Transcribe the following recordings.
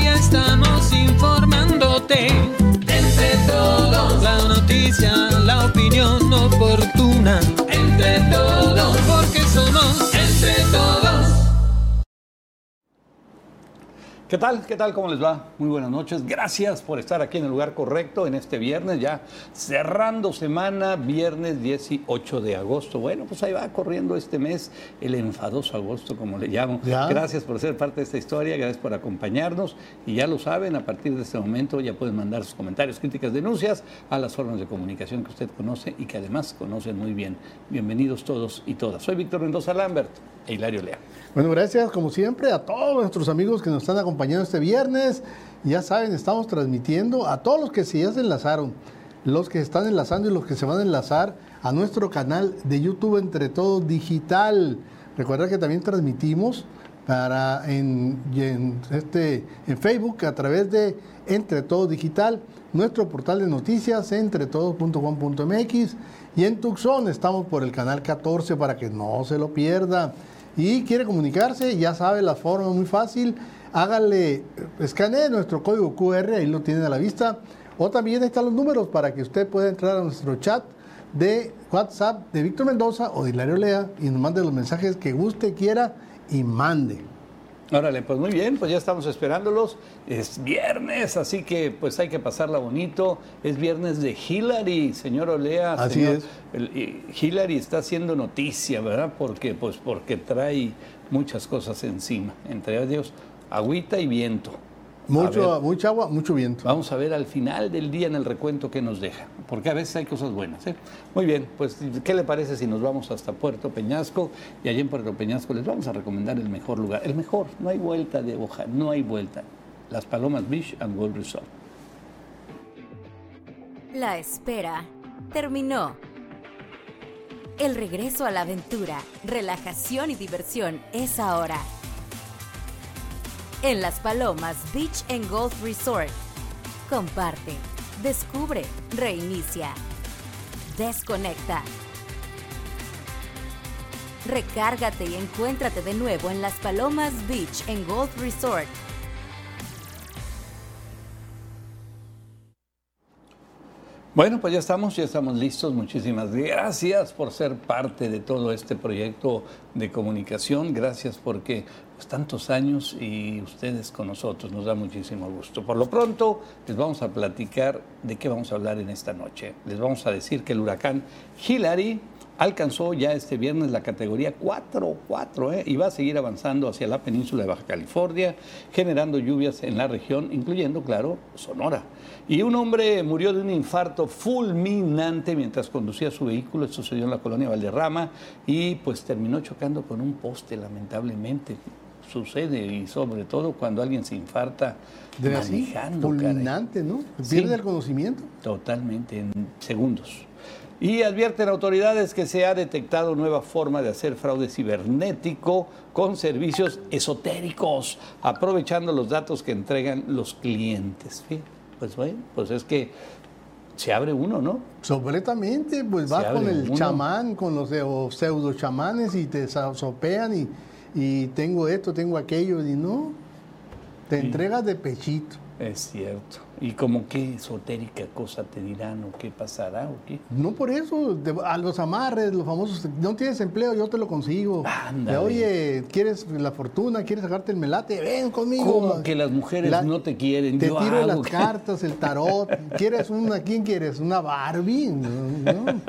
estamos informándote. Entre todos, la noticia, la opinión oportuna. ¿Qué tal? ¿Qué tal? ¿Cómo les va? Muy buenas noches. Gracias por estar aquí en el lugar correcto en este viernes, ya cerrando semana, viernes 18 de agosto. Bueno, pues ahí va corriendo este mes, el enfadoso agosto, como le llamo. Ya. Gracias por ser parte de esta historia, gracias por acompañarnos. Y ya lo saben, a partir de este momento ya pueden mandar sus comentarios, críticas, denuncias a las formas de comunicación que usted conoce y que además conocen muy bien. Bienvenidos todos y todas. Soy Víctor Mendoza Lambert Hilario Lea. Bueno, gracias como siempre a todos nuestros amigos que nos están acompañando este viernes. Ya saben, estamos transmitiendo a todos los que se ya se enlazaron, los que están enlazando y los que se van a enlazar a nuestro canal de YouTube Entre Todos Digital. Recuerda que también transmitimos para en este, en Facebook a través de Entre Todos Digital, nuestro portal de noticias entretodos.com.mx y en Tucson estamos por el canal 14 para que no se lo pierda. Y quiere comunicarse, ya sabe la forma muy fácil. Hágale, escanee nuestro código QR, ahí lo tienen a la vista. O también están los números para que usted pueda entrar a nuestro chat de WhatsApp de Víctor Mendoza o de Hilario Lea y nos mande los mensajes que guste, quiera y mande. Órale, pues muy bien, pues ya estamos esperándolos. Es viernes, así que pues hay que pasarla bonito. Es viernes de Hillary, señor Olea. Así señor- es. el- Hillary está haciendo noticia, ¿verdad? Porque pues porque trae muchas cosas encima, entre ellos agüita y viento. Mucho, ver, mucha agua, mucho viento. Vamos a ver al final del día en el recuento qué nos deja, porque a veces hay cosas buenas. ¿eh? Muy bien, pues ¿qué le parece si nos vamos hasta Puerto Peñasco? Y allí en Puerto Peñasco les vamos a recomendar el mejor lugar. El mejor, no hay vuelta de hoja, no hay vuelta. Las Palomas Beach and World Resort. La espera terminó. El regreso a la aventura, relajación y diversión es ahora. En Las Palomas Beach Golf Resort. Comparte, descubre, reinicia, desconecta. Recárgate y encuéntrate de nuevo en Las Palomas Beach Golf Resort. Bueno, pues ya estamos, ya estamos listos. Muchísimas gracias por ser parte de todo este proyecto de comunicación. Gracias porque pues, tantos años y ustedes con nosotros nos da muchísimo gusto. Por lo pronto, les vamos a platicar de qué vamos a hablar en esta noche. Les vamos a decir que el huracán Hillary alcanzó ya este viernes la categoría 4, 4 ¿eh? y va a seguir avanzando hacia la península de Baja California, generando lluvias en la región, incluyendo, claro, Sonora. Y un hombre murió de un infarto fulminante mientras conducía su vehículo, esto sucedió en la colonia Valderrama, y pues terminó chocando con un poste, lamentablemente. Sucede y sobre todo cuando alguien se infarta De manejando. fulminante, ¿no? Sí. Pierde el conocimiento. Totalmente, en segundos. Y advierten autoridades que se ha detectado nueva forma de hacer fraude cibernético con servicios esotéricos, aprovechando los datos que entregan los clientes. Pues bueno, pues es que se abre uno, ¿no? Completamente, pues vas con el uno. chamán, con los pseudo chamanes y te sopean y, y tengo esto, tengo aquello, y no, te entregas de pechito. Es cierto. ¿Y como qué esotérica cosa te dirán o qué pasará o qué? No por eso, de- a los amarres, los famosos, no tienes empleo, yo te lo consigo. De, Oye, ¿quieres la fortuna? ¿Quieres sacarte el melate? Ven conmigo. ¿Cómo que las mujeres no te quieren? Te Yo tiro hago las cartas, el tarot. ¿Quieres una? ¿Quién quieres? ¿Una Barbie? No, no.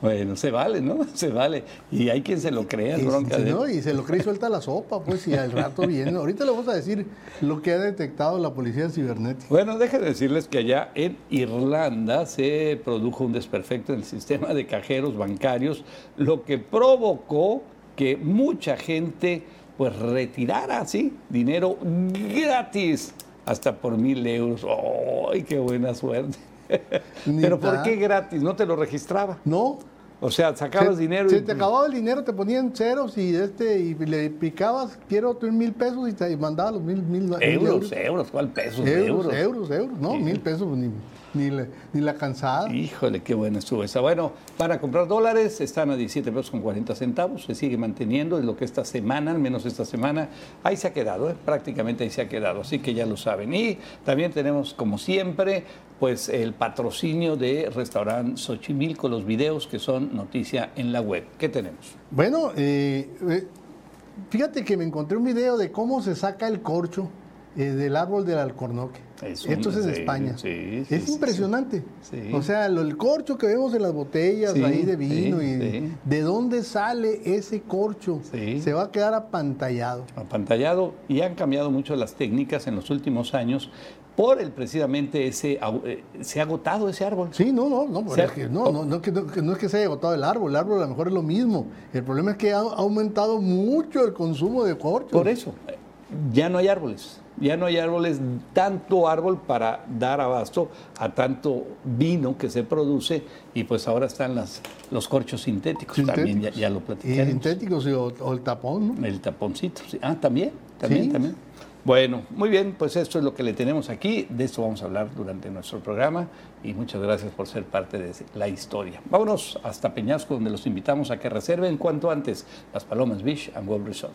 Bueno, se vale, ¿no? Se vale. Y hay quien se lo crea, es bronca de... ¿no? y se lo cree y suelta la sopa, pues, y al rato viene. Ahorita le vamos a decir lo que ha detectado la policía cibernética. Bueno, déjenme decirles que allá en Irlanda se produjo un desperfecto en el sistema de cajeros bancarios, lo que provocó que mucha gente pues retirara así dinero gratis, hasta por mil euros. ¡Ay, qué buena suerte! Pero ¿por qué gratis? ¿No te lo registraba? No. O sea, sacabas se, dinero se y... te acababa el dinero, te ponían ceros y este y le picabas, quiero tus mil pesos y te mandaba los mil, mil, mil Euros, euros, ¿cuál pesos? euros, euros. euros, euros, no, Sí. mil pesos. ni- ni, la, ni la cansada. Híjole, qué buena estuvo esa. Bueno, para comprar dólares están a 17 pesos con 40 centavos, se sigue manteniendo, es lo que esta semana, al menos esta semana, ahí se ha quedado, ¿eh? prácticamente ahí se ha quedado, así que ya lo saben. Y también tenemos, como siempre, pues el patrocinio de Restaurant Xochimilco, los videos que son noticia en la web. ¿Qué tenemos? Bueno, eh, eh, fíjate que me encontré un video de cómo se saca el corcho eh, del árbol del alcornoque. Es Esto es sí, España. sí, sí, es impresionante. sí. O sea, lo- el corcho que vemos en las botellas ahí de vino y de dónde sale ese corcho. Se va a quedar apantallado. apantallado y han cambiado mucho las técnicas en los últimos años por el precisamente ese eh, se ha agotado ese árbol. Sí, no, no, no, es que no, no, no, que no, es que se haya agotado el árbol, el árbol a lo mejor es lo mismo. El problema es que ha aumentado mucho el consumo de corcho. Por eso ya no hay árboles, ya no hay árboles, tanto árbol para dar abasto a tanto vino que se produce y pues ahora están las, los corchos sintéticos, también ya, ya lo Y platicamos. sintéticos y o, o el tapón, ¿no? El taponcito, sí. Ah, también, también, Sí. también. Bueno, muy bien, pues esto es lo que le tenemos aquí. De esto vamos a hablar durante nuestro programa y muchas gracias por ser parte de la historia. Vámonos hasta Peñasco, donde los invitamos a que reserven cuanto antes las Palomas Beach and World Resort.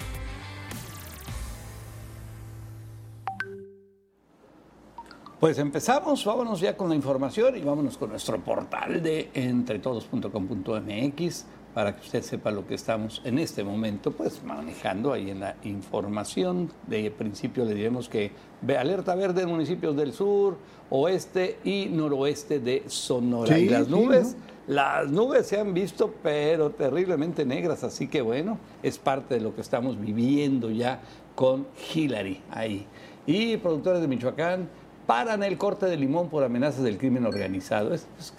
Pues empezamos, vámonos ya con la información y vámonos con nuestro portal de entretodos.com.mx para que usted sepa lo que estamos en este momento pues manejando ahí en la información. De principio le diremos que alerta verde en municipios del sur, oeste y noroeste de Sonora. Sí, y las sí, nubes, las nubes se han visto pero terriblemente negras, así que bueno, es parte de lo que estamos viviendo ya con Hillary ahí. Y productores de Michoacán paran el corte de limón por amenazas del crimen organizado. Es- es-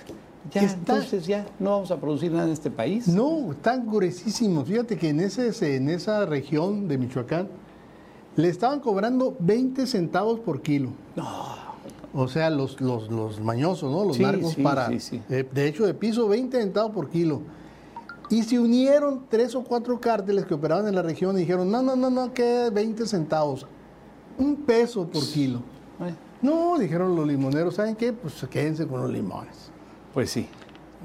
ya, Está- entonces ya no vamos a producir nada en este país. No, están gruesísimos. Fíjate que en, ese, en esa región de Michoacán le estaban cobrando 20 centavos por kilo. O sea, los, los, los mañosos, ¿no? Los Sí, narcos sí, para. sí, sí. eh, de hecho, de piso, 20 centavos por kilo. Y se unieron tres o cuatro cárteles que operaban en la región y dijeron: no, no, no, no, que 20 centavos. Un peso por kilo. No, dijeron los limoneros, ¿saben qué? Pues quédense con los limones. Pues sí.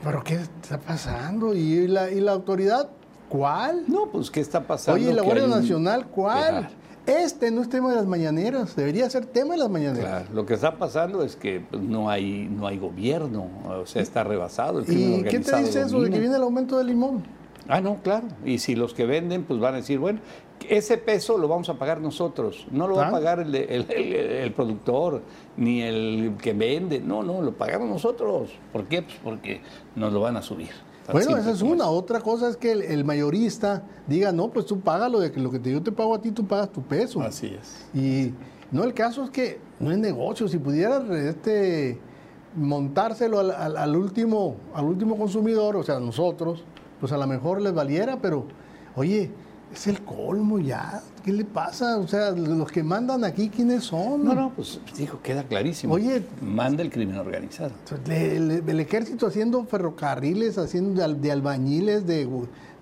¿Pero qué está pasando? ¿Y la, y la autoridad? ¿Cuál? No, pues ¿qué está pasando? Oye, ¿y la Guardia un- Nacional cuál? Claro. Este no es tema de las mañaneras, debería ser tema de las mañaneras. Claro, lo que está pasando es que pues, no hay no hay gobierno, o sea, está rebasado el crimen ¿Y qué te dice eso de que viene el aumento del limón? Ah, no, claro. Y si los que venden, pues van a decir, bueno, ese peso lo vamos a pagar nosotros. No lo va a pagar el, el- el- el productor ni el que vende. No, no, lo pagamos nosotros. ¿Por qué? Pues porque nos lo van a subir. Bueno, esa es una. Otra cosa es que el, mayorista diga, no, pues tú pagas lo de que lo que te- yo te pago a ti, tú pagas tu peso. Así es. Y no, el caso es que no es negocio. Si pudiera este, montárselo al, al- al último, al último consumidor, o sea, nosotros, pues a lo mejor les valiera, pero oye, es el colmo ya. ¿Qué le pasa? O sea, los que mandan aquí, ¿quiénes son? No, no, pues dijo, queda clarísimo. Oye. manda el crimen organizado. Le- le- el ejército haciendo ferrocarriles, haciendo de, al- de albañiles, de,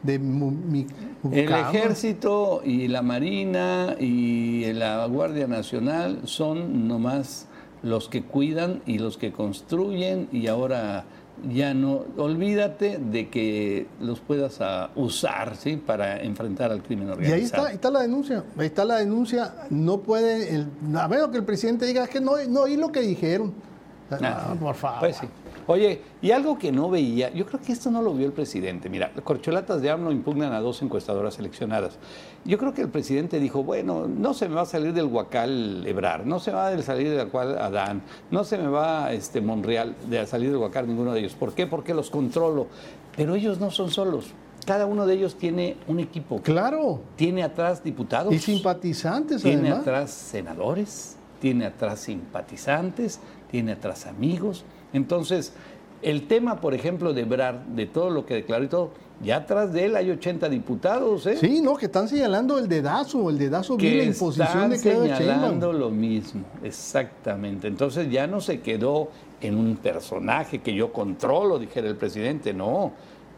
de mu- mi- El ejército y la marina y la Guardia Nacional son nomás los que cuidan y los que construyen y ahora ya no, olvídate de que los puedas ah, usar ¿sí? para enfrentar al crimen Y organizado. ahí está, ahí está la denuncia. Ahí está la denuncia. No puede, el- a menos que el presidente diga "Es que no, no oí lo que dijeron. Ah, Ah, por favor. Pues sí. Oye, y algo que no veía, yo creo que esto no lo vio el presidente. Mira, corcholatas de AMLO impugnan a dos encuestadoras seleccionadas. Yo creo que el presidente dijo, bueno, no se me va a salir del Huacal Ebrar, no se va a salir del Huacal Adán, no se me va este Monreal de salir del Huacal ninguno de ellos. ¿Por qué? Porque los controlo. Pero ellos no son solos. Cada uno de ellos tiene un equipo. Claro. Tiene atrás diputados. Y simpatizantes, Tiene además. atrás senadores, tiene atrás simpatizantes, tiene atrás amigos. Entonces, El tema, por ejemplo, de Brad, de todo lo que declaró y todo, ya atrás de él hay 80 diputados, ¿eh? Sí, no, que están señalando el dedazo, el dedazo que la imposición de están Claudia señalando lo mismo, exactamente. Entonces ya no se quedó en un personaje que yo controlo, dijera el presidente, no,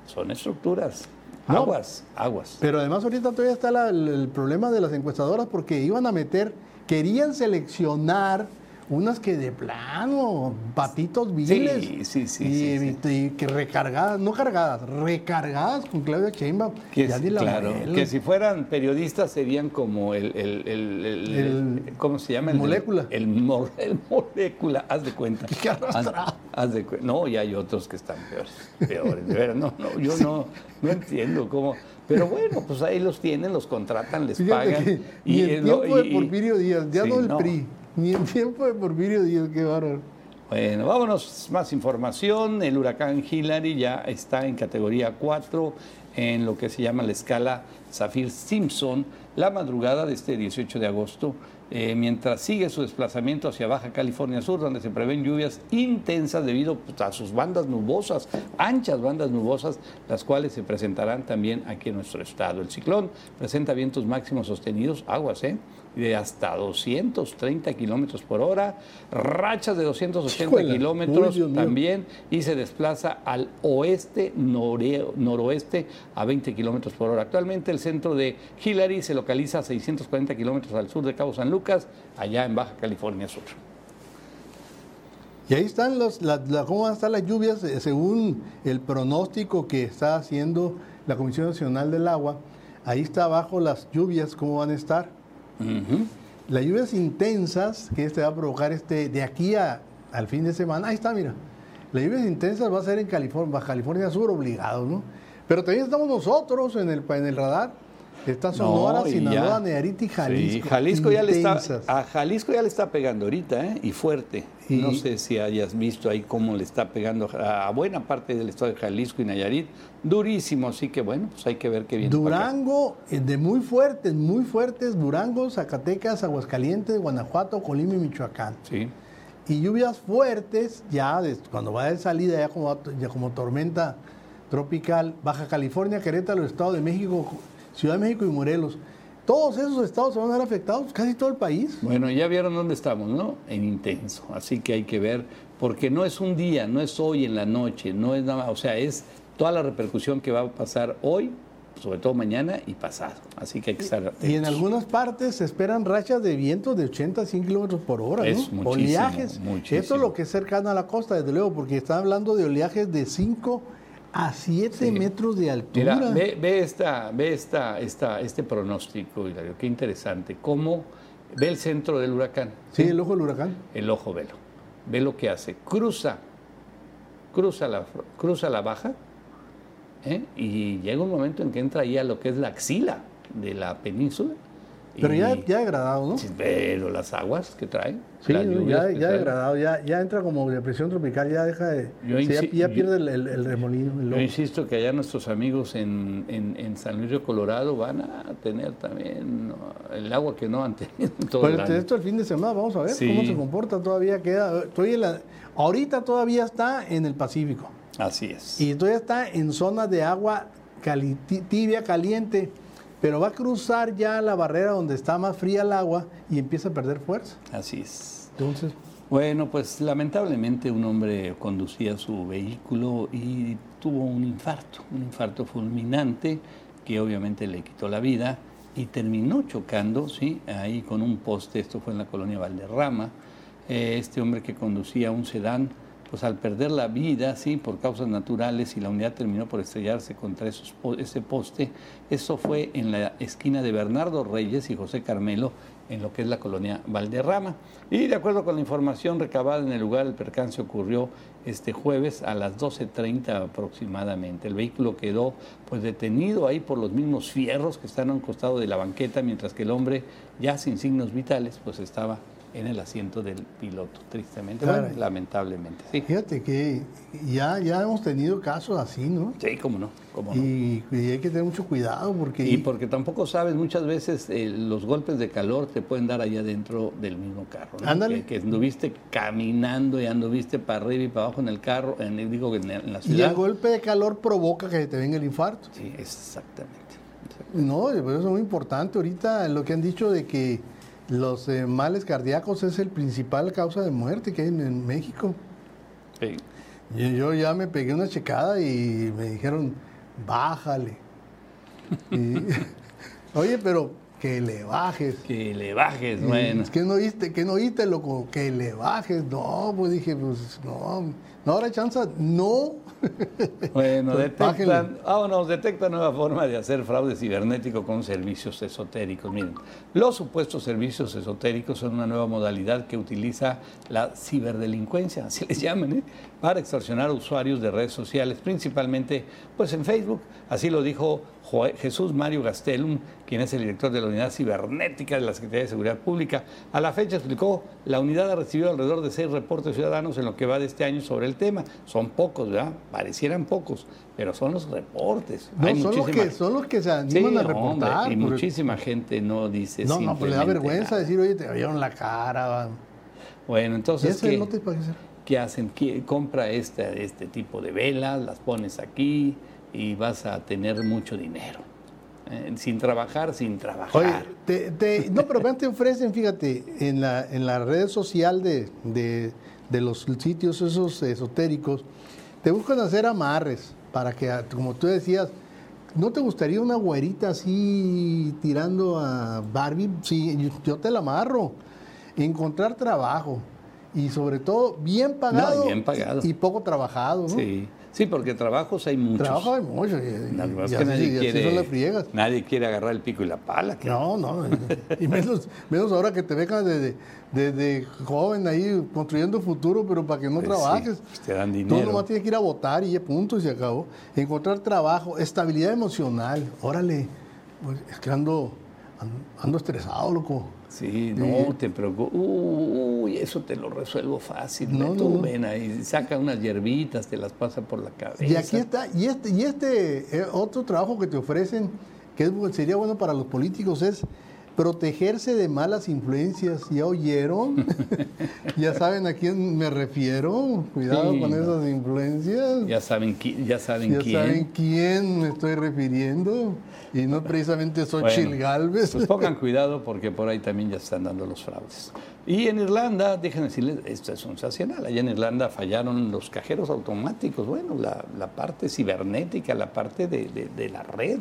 son estructuras. No. Aguas, aguas. Pero además ahorita todavía está la- el, el problema de las encuestadoras porque iban a meter, querían seleccionar unas que de plano, patitos viles. Sí, sí, sí, Y, sí, y que recargadas, no cargadas, recargadas con Claudia Sheinbaum. Que, Ya si- la claro, que si fueran periodistas serían como el, el, el- el- El- ¿cómo se llama? El, molécula. El, mo- el molécula, haz de cuenta. Qué. Haz, haz de No, y hay otros que están peores, peores, de veras, no, no, yo no, no entiendo cómo, pero bueno, pues ahí los tienen, los contratan, les Fíjate pagan. que en no, tiempo de y- Porfirio Díaz, ya sí, no el no. PRI, ni en tiempo de Porfirio Díaz, qué bárbaro. Bueno, vámonos, más información. El huracán Hillary ya está en categoría 4 en lo que se llama la escala Saffir-Simpson la madrugada de este 18 de agosto, eh, mientras sigue su desplazamiento hacia Baja California Sur, donde se prevén lluvias intensas debido pues, a sus bandas nubosas, anchas bandas nubosas, las cuales se presentarán también aquí en nuestro estado. El ciclón presenta vientos máximos sostenidos, aguas, ¿eh? De hasta 230 kilómetros por hora, rachas de 280 Híjole, kilómetros también, y se desplaza al oeste, noroeste, a 20 kilómetros por hora. Actualmente el centro de Hillary se localiza a 640 kilómetros al sur de Cabo San Lucas, allá en Baja California Sur. Y ahí están los, la- la- cómo van a estar las lluvias eh, según el pronóstico que está haciendo la Comisión Nacional del Agua. Ahí está abajo las lluvias, cómo van a estar. Las lluvias intensas que este va a provocar este, de aquí a, al fin de semana. Ahí está, mira. Las lluvias intensas va a ser en California, Baja California Sur, obligado, ¿no? Pero también estamos nosotros en el, en el radar. Está Sonora, No, y Sinaloa, ya- Nayarit y Sí, Jalisco. Jalisco ya le está, a Jalisco ya le está pegando ahorita, ¿eh? y fuerte. Y- No sé si hayas visto ahí cómo le está pegando a buena parte del estado de Jalisco y Nayarit. Durísimo, así que bueno, pues hay que ver qué viene. Durango, eh, de muy fuertes, muy fuertes, Durango, Zacatecas, Aguascalientes, Guanajuato, Colima y Michoacán. Sí. Y lluvias fuertes, ya cuando va de salida, ya como, ya como tormenta tropical, Baja California, Querétaro, Estado de México, Ciudad de México y Morelos. Todos esos estados se van a ver afectados, casi todo el país. Bueno, ya vieron dónde estamos, ¿no? En intenso. Así que hay que ver, porque no es un día, no es hoy en la noche, no es nada, o sea, es toda la repercusión que va a pasar hoy, sobre todo mañana y pasado. Así que hay que estar atentos. Y en algunas partes se esperan rachas de vientos de 80 a 100 kilómetros por hora, ¿no? Es muchísimo, oleajes. muchísimo. Esto es lo que es cercano a la costa, desde luego, porque están hablando de oleajes de 5 a 7 Sí. metros de altura. Mira, ve, ve esta, ve esta, esta, este pronóstico, Hilario, qué interesante. Cómo ve el centro del huracán, Sí, el ojo del huracán. el ojo velo. Ve lo que hace. Cruza, cruza la, cruza la baja, ¿eh? y llega un momento en que entra ahí a lo que es la axila de la península. Pero ya, ya degradado, ¿no? Pero las aguas que traen. Sí, ya, ya degradado, ya, ya entra como depresión tropical, ya deja de. Yo ya, ya pierde el, el- el remolino. el Yo insisto que allá nuestros amigos en, en- en San Luis Río Colorado van a tener también el agua que no han tenido todo Pero el año. esto el fin de semana, vamos a ver Sí. cómo se comporta. Todavía queda. Estoy en la- ahorita todavía está en el Pacífico Así es. y todavía está en zona de agua cali- tibia, caliente, pero va a cruzar ya la barrera donde está más fría el agua y empieza a perder fuerza. Así es. Entonces, Bueno, pues lamentablemente un hombre conducía su vehículo y tuvo un infarto, un infarto fulminante que obviamente le quitó la vida y terminó chocando, ¿sí? Ahí con un poste, esto fue en la colonia Valderrama. Eh, este hombre que conducía un sedán, pues al perder la vida, sí, por causas naturales y la unidad terminó por estrellarse contra ese poste, eso fue en la esquina de Bernardo Reyes y José Carmelo, en lo que es la colonia Valderrama. Y de acuerdo con la información recabada en el lugar, el percance ocurrió este jueves a las 12.30 aproximadamente. El vehículo quedó pues detenido ahí por los mismos fierros que están a un costado de la banqueta, mientras que el hombre, ya sin signos vitales, pues estaba en el asiento del piloto, tristemente, bueno, lamentablemente, sí. Fíjate que ya, ya hemos tenido casos así, ¿no? Sí, cómo no, cómo no. Y, y hay que tener mucho cuidado porque... Y porque tampoco sabes, muchas veces eh, los golpes de calor te pueden dar allá dentro del mismo carro. ¿no? Ándale. Que, que anduviste caminando y anduviste para arriba y para abajo en el carro, en, el- digo, en, en la y ciudad. el golpe de calor provoca que te venga el infarto. Sí, exactamente. No, y por eso es muy importante ahorita lo que han dicho de que los eh, males cardíacos es el principal causa de muerte que hay en, en México. Sí. Y yo ya me pegué una checada y me dijeron, bájale. Y- oye, pero que le bajes. Que le bajes, bueno. Es que no oíste, que no oíste, loco, que le bajes. No, pues dije, pues no, no habrá chance, no. Bueno, detectan, vámonos, detectan nueva forma de hacer fraude cibernético con servicios esotéricos. Miren, los supuestos servicios esotéricos son una nueva modalidad que utiliza la ciberdelincuencia, así les llaman, ¿eh? para extorsionar a usuarios de redes sociales, principalmente pues en Facebook. Así lo dijo Jo- Jesús Mario Gastelum, quien es el director de la Unidad Cibernética de la Secretaría de Seguridad Pública. A la fecha explicó, la unidad ha recibido alrededor de seis reportes ciudadanos en lo que va de este año sobre el tema. Son pocos, ¿verdad? Parecieran pocos, pero son los reportes. No, Hay son los, que, son los que se Sí, animan a hombre, reportar. y porque- muchísima gente no dice no, no, pues le da vergüenza nada. decir, oye, te vieron la cara. Bueno, entonces, ¿qué, no te parece. qué hacen? ¿Qué- compra este, este tipo de velas, las pones aquí y vas a tener mucho dinero. Eh, sin trabajar, sin trabajar. Oye, te, te- no, pero vean, te ofrecen, fíjate, en la, en la red social de, de- de los sitios esos esotéricos, te buscan hacer amarres para que, como tú decías, ¿no te gustaría una güerita así tirando a Barbie? Sí, yo, yo te la amarro. Encontrar trabajo y sobre todo bien pagado, bien pagado. Y, y poco trabajado, ¿no? Sí, sí, porque trabajos hay muchos. Trabajo hay mucho. Y, nadie, así quiere, son friegas. nadie quiere agarrar el pico y la pala. No, no, y menos, menos ahora que te vengas desde, desde joven ahí construyendo futuro, pero para que no Pues sí, trabajes. pues te dan Tú dinero. nomás tienes que ir a votar y ya punto y se acabó. Encontrar trabajo, estabilidad emocional. Órale, pues es que ando, ando, ando estresado, loco. Sí, no te preocupes. Uy, eso te lo resuelvo fácil. No, Tú no, ven ahí, saca unas hierbitas, te las pasa por la cabeza. Y aquí está, y este, y este eh, otro trabajo que te ofrecen, que sería bueno para los políticos, es protegerse de malas influencias. ¿Ya oyeron? ¿Ya saben a quién me refiero? Cuidado Sí, con esas influencias. Ya saben, qui- ya saben Ya quién. saben quién me estoy refiriendo. Y no precisamente Xochitl Bueno, Galvez. Pues pongan cuidado porque por ahí también ya están dando los fraudes. Y en Irlanda, déjenme decirles, esto es sensacional. Allá en Irlanda fallaron los cajeros automáticos, bueno, la, la parte cibernética, la parte de, de- de la red,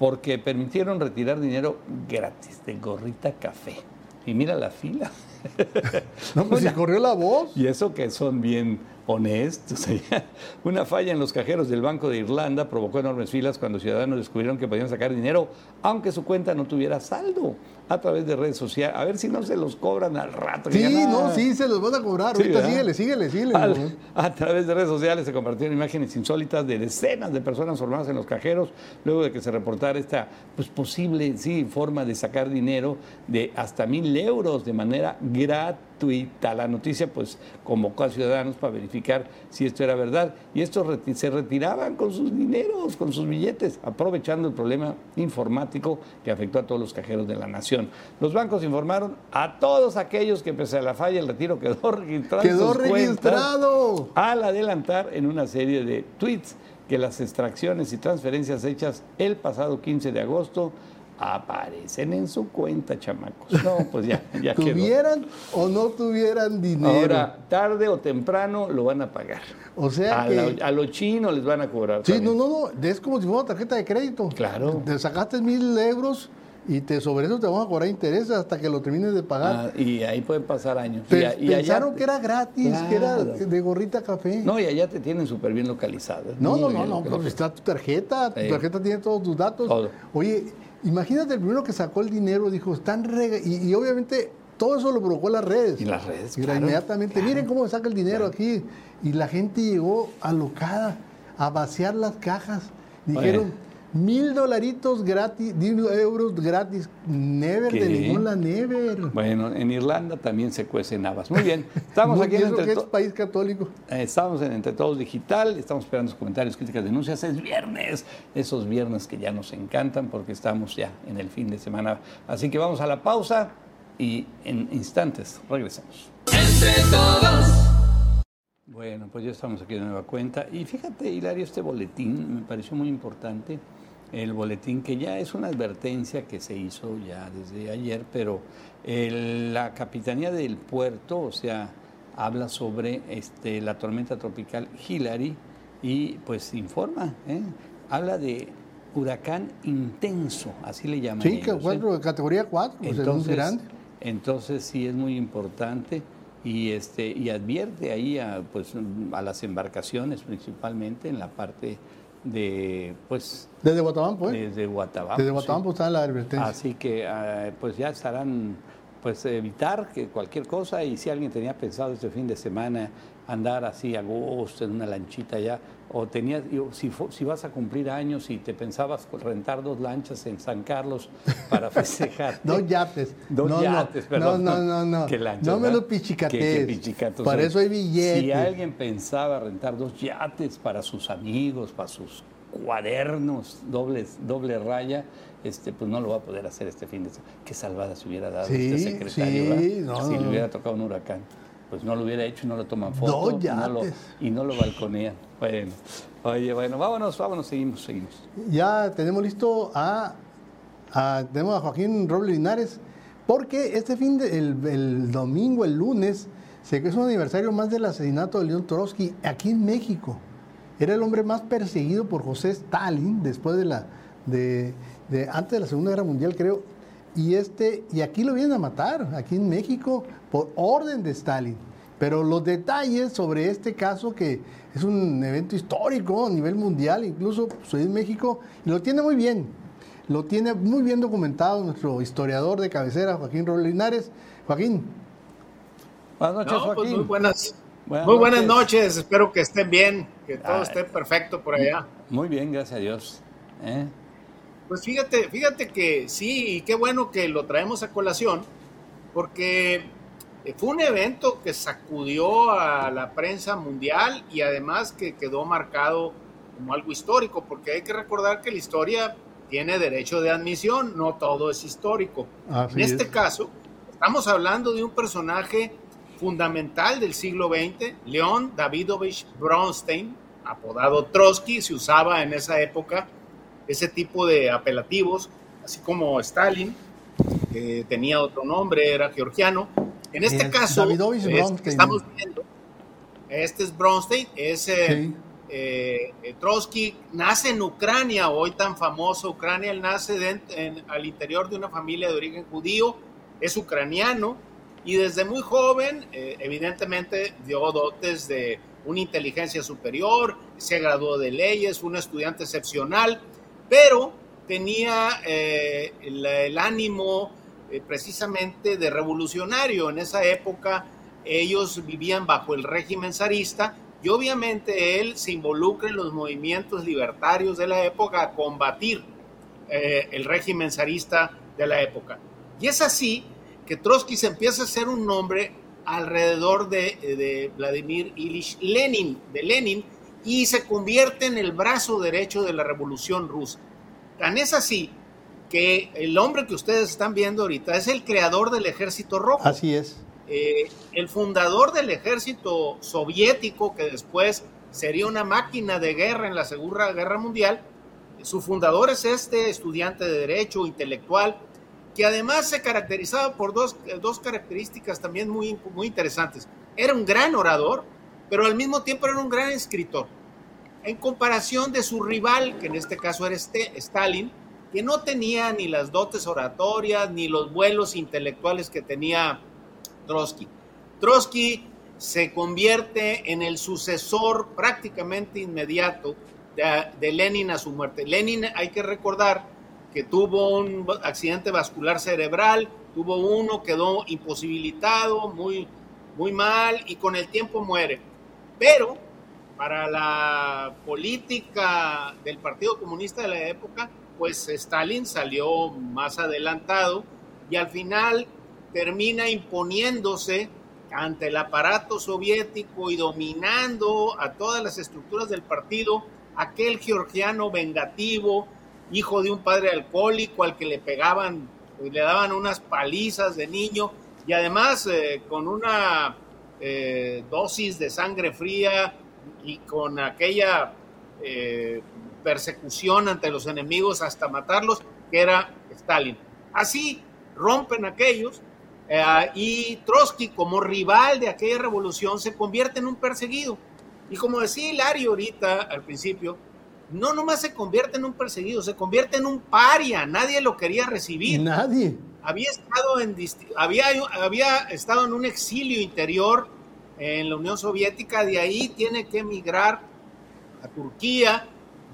porque permitieron retirar dinero gratis de gorrita café. Y mira la fila. no, pues si corrió la voz. Y eso que son bien honestos. Una falla en los cajeros del Banco de Irlanda provocó enormes filas cuando ciudadanos descubrieron que podían sacar dinero aunque su cuenta no tuviera saldo a través de redes sociales. A ver si no se los cobran al rato. Sí, no, "Ah". sí, se los van a cobrar. Sí, Ahorita ¿verdad? síguele, síguele, síguele. Al- a través de redes sociales se compartieron imágenes insólitas de decenas de personas formadas en los cajeros luego de que se reportara esta pues, posible sí, forma de sacar dinero de hasta mil euros de manera gratuita. La noticia pues convocó a ciudadanos para verificar si esto era verdad y estos reti- se retiraban con sus dineros, con sus billetes, aprovechando el problema informático que afectó a todos los cajeros de la nación. Los bancos informaron a todos aquellos que pese a la falla el retiro quedó registrado. Quedó registrado. al adelantar en una serie de tweets que las extracciones y transferencias hechas el pasado 15 de agosto aparecen en su cuenta, chamacos. No, pues ya, ya quedó. Tuvieran o no tuvieran dinero. Ahora, tarde o temprano lo van a pagar. o sea A, que. la- a los chinos les van a cobrar. Sí, también. no, no, no. Es como si fuera una tarjeta de crédito. Claro. Te sacaste mil euros y te, sobre eso te vamos a cobrar intereses hasta que lo termines de pagar. Ah, y ahí pueden pasar años. Pe- Y y allá pensaron te- que era gratis, que era de gorrita café. No, y allá te tienen súper bien localizado. No, no, no, no, pues está tu tarjeta, tu tarjeta tiene todos tus datos. Todo. Oye, imagínate el primero que sacó el dinero, dijo, están rega y, y obviamente todo eso lo provocó las redes. Y las redes, Mira, claro, inmediatamente, miren cómo saca el dinero aquí. Y la gente llegó alocada a vaciar las cajas. Dijeron, Mil dolaritos gratis, mil euros gratis. Never ¿Qué? de ninguna Never. Bueno, en Irlanda también se cuecen habas. Muy bien, estamos Muy aquí en Entre que es país católico. eh, Estamos en Entre Todos Digital, estamos esperando sus comentarios, críticas, denuncias. Es viernes, esos viernes que ya nos encantan porque estamos ya en el fin de semana. Así que vamos a la pausa y en instantes regresamos. Entre todos. Bueno, pues ya estamos aquí de nueva cuenta. Y fíjate, Hilario, este boletín me pareció muy importante. El boletín que ya es una advertencia que se hizo ya desde ayer, pero el- la Capitanía del Puerto, o sea, habla sobre este, la tormenta tropical Hillary y pues informa, ¿eh? habla de huracán intenso, así le llaman. Sí, que ¿eh? cuatro, categoría 4, pues es muy Entonces, grande. entonces sí es muy importante y este y advierte ahí a pues a las embarcaciones principalmente en la parte de pues Desde Guatabampo, ¿eh? desde Guatabampo. Desde sí. Guatabampo está la advertencia. Así que ah, pues ya estarán pues evitar que cualquier cosa y si alguien tenía pensado este fin de semana andar así a gusto en una lanchita ya o tenías si vas a cumplir años y te pensabas rentar dos lanchas en San Carlos para festejar Dos yates. Dos no, yates, no, perdón. No, no, no. Qué lanchas, no me lo pichicatos Para eso hay billetes. Si alguien pensaba rentar dos yates para sus amigos, para sus cuadernos, dobles, doble raya, este, pues no lo va a poder hacer este fin de semana. Qué salvada se hubiera dado Sí, este secretario, sí, no, si no, le no. hubiera tocado un huracán. Pues no lo hubiera hecho y no lo toman foto. No lo- y no lo balconean. Bueno, oye, bueno, vámonos, vámonos, seguimos, seguimos. Ya tenemos listo a, a- tenemos a Joaquín Robles Linares, porque este fin de, el, el domingo, el lunes, se es un aniversario más del asesinato de León Trotsky aquí en México. Era el hombre más perseguido por José Stalin después de la de, de- antes de la Segunda Guerra Mundial, creo. Y este y aquí lo vienen a matar aquí en México por orden de Stalin. Pero los detalles sobre este caso, que es un evento histórico a nivel mundial, incluso sucedió en México, y lo tiene muy bien. Lo tiene muy bien documentado nuestro historiador de cabecera, Joaquín Robles Linares. Joaquín, Buenas noches, No, pues muy buenas, Buenas muy buenas noches. noches. Espero que estén bien, que todo Ay. esté perfecto por allá. Muy bien, gracias a Dios. ¿Eh? Pues fíjate, fíjate que sí, y qué bueno que lo traemos a colación, porque eh, fue un evento que sacudió a la prensa mundial y además que quedó marcado como algo histórico, porque hay que recordar que la historia tiene derecho de admisión, no todo es histórico. Así en este es. caso, estamos hablando de un personaje fundamental del siglo XX, León Davidovich Bronstein, apodado Trotsky, se usaba en esa época ese tipo de apelativos, así como Stalin, que tenía otro nombre, era georgiano. En este Es caso, Bronstein. que estamos viendo, este es Bronstein, es eh, Sí. eh, eh, Trotsky nace en Ucrania, hoy tan famoso Ucrania, él nace dent- en- al interior de una familia de origen judío, es ucraniano y desde muy joven eh, evidentemente dio dotes de una inteligencia superior, se graduó de leyes, un estudiante excepcional, pero tenía eh, el, ánimo eh, precisamente de revolucionario. En esa época ellos vivían bajo el régimen zarista y obviamente él se involucra en los movimientos libertarios de la época a combatir eh, el régimen zarista de la época. Y es así que Trotsky se empieza a hacer un nombre alrededor de, de Vladimir Ilich Lenin, de Lenin, y se convierte en el brazo derecho de la revolución rusa. Tan es así que el hombre que ustedes están viendo ahorita es el creador del ejército rojo. Así es. Eh, el fundador del ejército soviético, que después sería una máquina de guerra en la Segunda Guerra Mundial, su fundador es este estudiante de derecho intelectual, que además se caracterizaba por dos, dos características también muy, muy interesantes. Era un gran orador, pero al mismo tiempo era un gran escritor. En comparación de su rival, que en este caso era este, Stalin, que no tenía ni las dotes oratorias ni los vuelos intelectuales que tenía Trotsky. Trotsky se convierte en el sucesor prácticamente inmediato de, de, Lenin a su muerte. Lenin, hay que recordar que tuvo un accidente vascular cerebral, tuvo uno, quedó imposibilitado, muy, muy mal y con el tiempo muere. Pero para la política del Partido Comunista de la época, pues Stalin salió más adelantado y al final termina imponiéndose ante el aparato soviético y dominando a todas las estructuras del partido, aquel georgiano vengativo, hijo de un padre alcohólico al que le pegaban, le daban unas palizas de niño y además eh, con una eh, dosis de sangre fría y con aquella eh, persecución ante los enemigos hasta matarlos, que era Stalin. Así rompen aquellos y Trotsky como rival de aquella revolución se convierte en un perseguido. Y como decía Hilario ahorita al principio, no nomás se convierte en un perseguido, se convierte en un paria, nadie lo quería recibir. Nadie. Había estado en, había, había estado en un exilio interior en la Unión Soviética, de ahí tiene que emigrar a Turquía,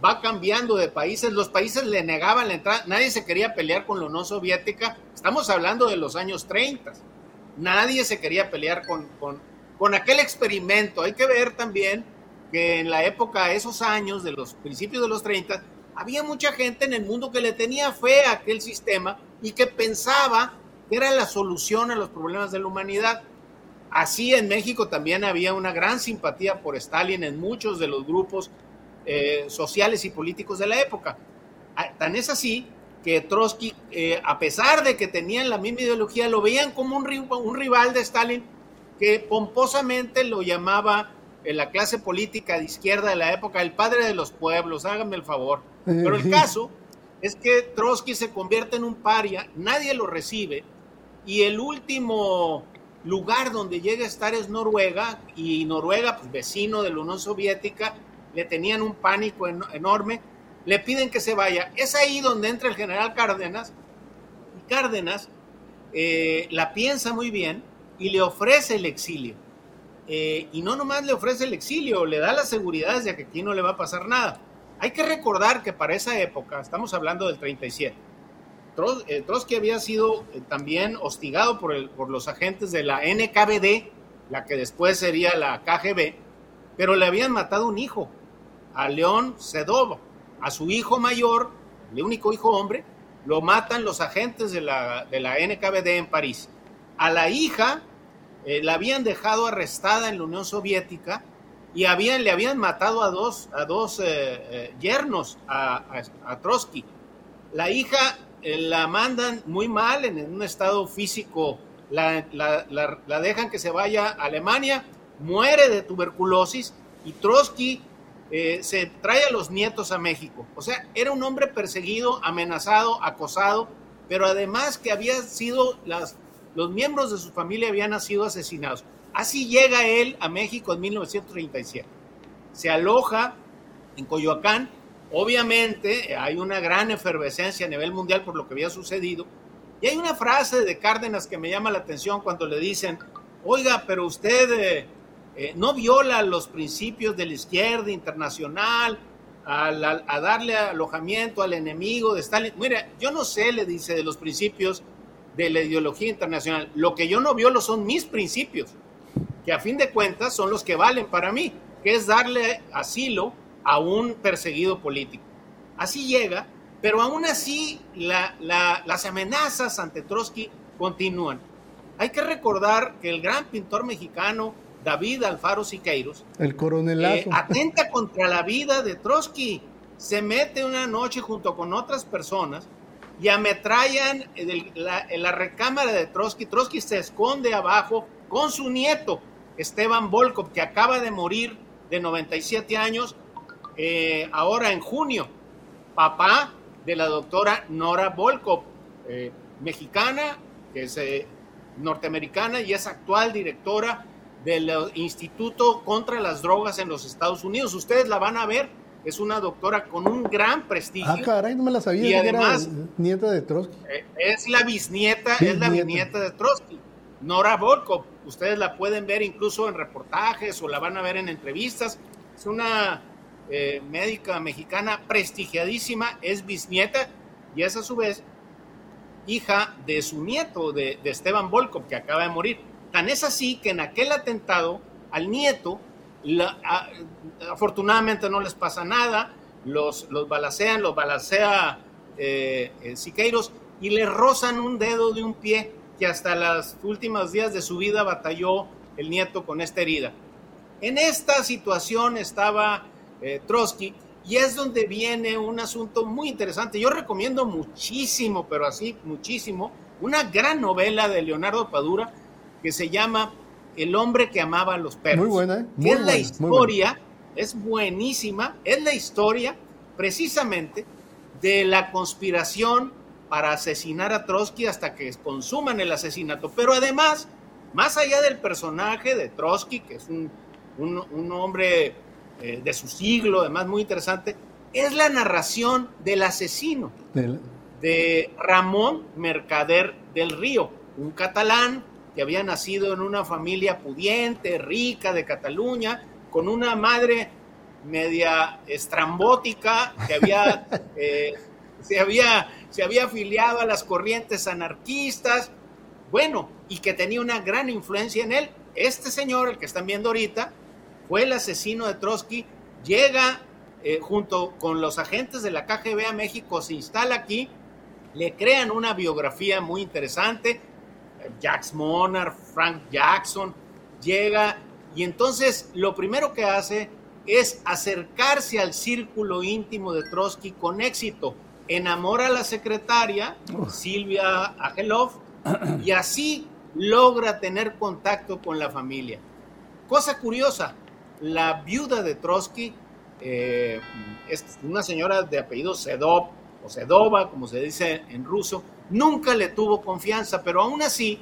va cambiando de países, los países le negaban la entrada, nadie se quería pelear con la Unión Soviética, estamos hablando de los años 30, nadie se quería pelear con, con, con aquel experimento, hay que ver también que en la época, esos años, de los principios de los 30, había mucha gente en el mundo que le tenía fe a aquel sistema y que pensaba que era la solución a los problemas de la humanidad. Así en México también había una gran simpatía por Stalin en muchos de los grupos eh, sociales y políticos de la época. Ah, tan es así que Trotsky, eh, a pesar de que tenían la misma ideología, lo veían como un, un rival de Stalin que pomposamente lo llamaba en la clase política de izquierda de la época, el padre de los pueblos, háganme el favor. Pero el caso es que Trotsky se convierte en un paria, nadie lo recibe, y el último lugar donde llega a estar es Noruega, y Noruega, pues vecino de la Unión Soviética, le tenían un pánico enorme, le piden que se vaya. Es ahí donde entra el general Cárdenas, y Cárdenas eh, la piensa muy bien y le ofrece el exilio eh, y no nomás le ofrece el exilio, le da las seguridades de que aquí no le va a pasar nada. Hay que recordar que para esa época, estamos hablando del 37, eh, Trotsky había sido eh, también hostigado por, los agentes de la NKVD, la que después sería la KGB, pero le habían matado un hijo, a León Sedov, a su hijo mayor, el único hijo hombre, lo matan los agentes de la, de NKVD en París. A la hija eh, la habían dejado arrestada en la Unión Soviética y habían, le habían matado a dos, a dos eh, eh, yernos a, Trotsky. La hija la mandan muy mal, en, un estado físico, la, dejan que se vaya a Alemania, muere de tuberculosis y Trotsky se trae a los nietos a México. O sea, era un hombre perseguido, amenazado, acosado, pero además que había sido los miembros de su familia habían sido asesinados. Así llega él a México en 1937. Se aloja en Coyoacán. Obviamente hay una gran efervescencia a nivel mundial por lo que había sucedido. Y hay una frase de Cárdenas que me llama la atención cuando le dicen, oiga, pero usted eh, eh, no viola los principios de la izquierda internacional a darle alojamiento al enemigo de Stalin. Mira, yo no sé, le dice, de los principios de la ideología internacional. Lo que yo no violo son mis principios, que a fin de cuentas son los que valen para mí, que es darle asilo a un perseguido político. Así llega, pero aún así las amenazas ante Trotsky continúan. Hay que recordar que el gran pintor mexicano David Alfaro Siqueiros, el coronelazo, eh, atenta contra la vida de Trotsky. Se mete una noche junto con otras personas y ametrallan en, la, recámara de Trotsky. Trotsky se esconde abajo con su nieto, Esteban Volkov, que acaba de morir de 97 años, eh, ahora en junio, papá de la doctora Nora Volkov, eh, mexicana, que es eh, norteamericana y es actual directora del Instituto contra las Drogas en los Estados Unidos. Ustedes la van a ver es una doctora con un gran prestigio. Ah, caray, no me la sabía. Y además, nieta de Trotsky. Es la bisnieta, es la bisnieta de Trotsky. Nora Volkov, ustedes la pueden ver incluso en reportajes o la van a ver en entrevistas. Es una eh, médica mexicana prestigiadísima, es bisnieta y es a su vez hija de su nieto, de, Esteban Volkov, que acaba de morir. Tan es así que en aquel atentado al nieto afortunadamente no les pasa nada, los, los balacean, los balacea eh, eh, Siqueiros y le rozan un dedo de un pie que hasta los últimos días de su vida batalló el nieto con esta herida. En esta situación estaba eh, Trotsky y es donde viene un asunto muy interesante. Yo recomiendo muchísimo, pero así muchísimo, una gran novela de Leonardo Padura que se llama El hombre que amaba a los perros. Muy buena, ¿eh? es la historia, es buenísima, es la historia precisamente de la conspiración para asesinar a Trotsky hasta que consuman el asesinato. Pero además, más allá del personaje de Trotsky, que es un, hombre eh, de su siglo, además muy interesante, es la narración del asesino, de Ramón Mercader del Río, un catalán que había nacido en una familia pudiente, rica de Cataluña, con una madre media estrambótica que había, eh, se, había, se había afiliado a las corrientes anarquistas, bueno, y que tenía una gran influencia en él. Este señor, el que están viendo ahorita, fue el asesino de Trotsky, llega eh, junto con los agentes de la KGB a México, se instala aquí, le crean una biografía muy interesante, Jax Monard, Frank Jackson, llega y entonces lo primero que hace es acercarse al círculo íntimo de Trotsky con éxito. Enamora a la secretaria, Silvia Agelov, y así logra tener contacto con la familia. Cosa curiosa, la viuda de Trotsky eh, es una señora de apellido Sedov, o Sedova, como se dice en ruso, nunca le tuvo confianza, pero aún así,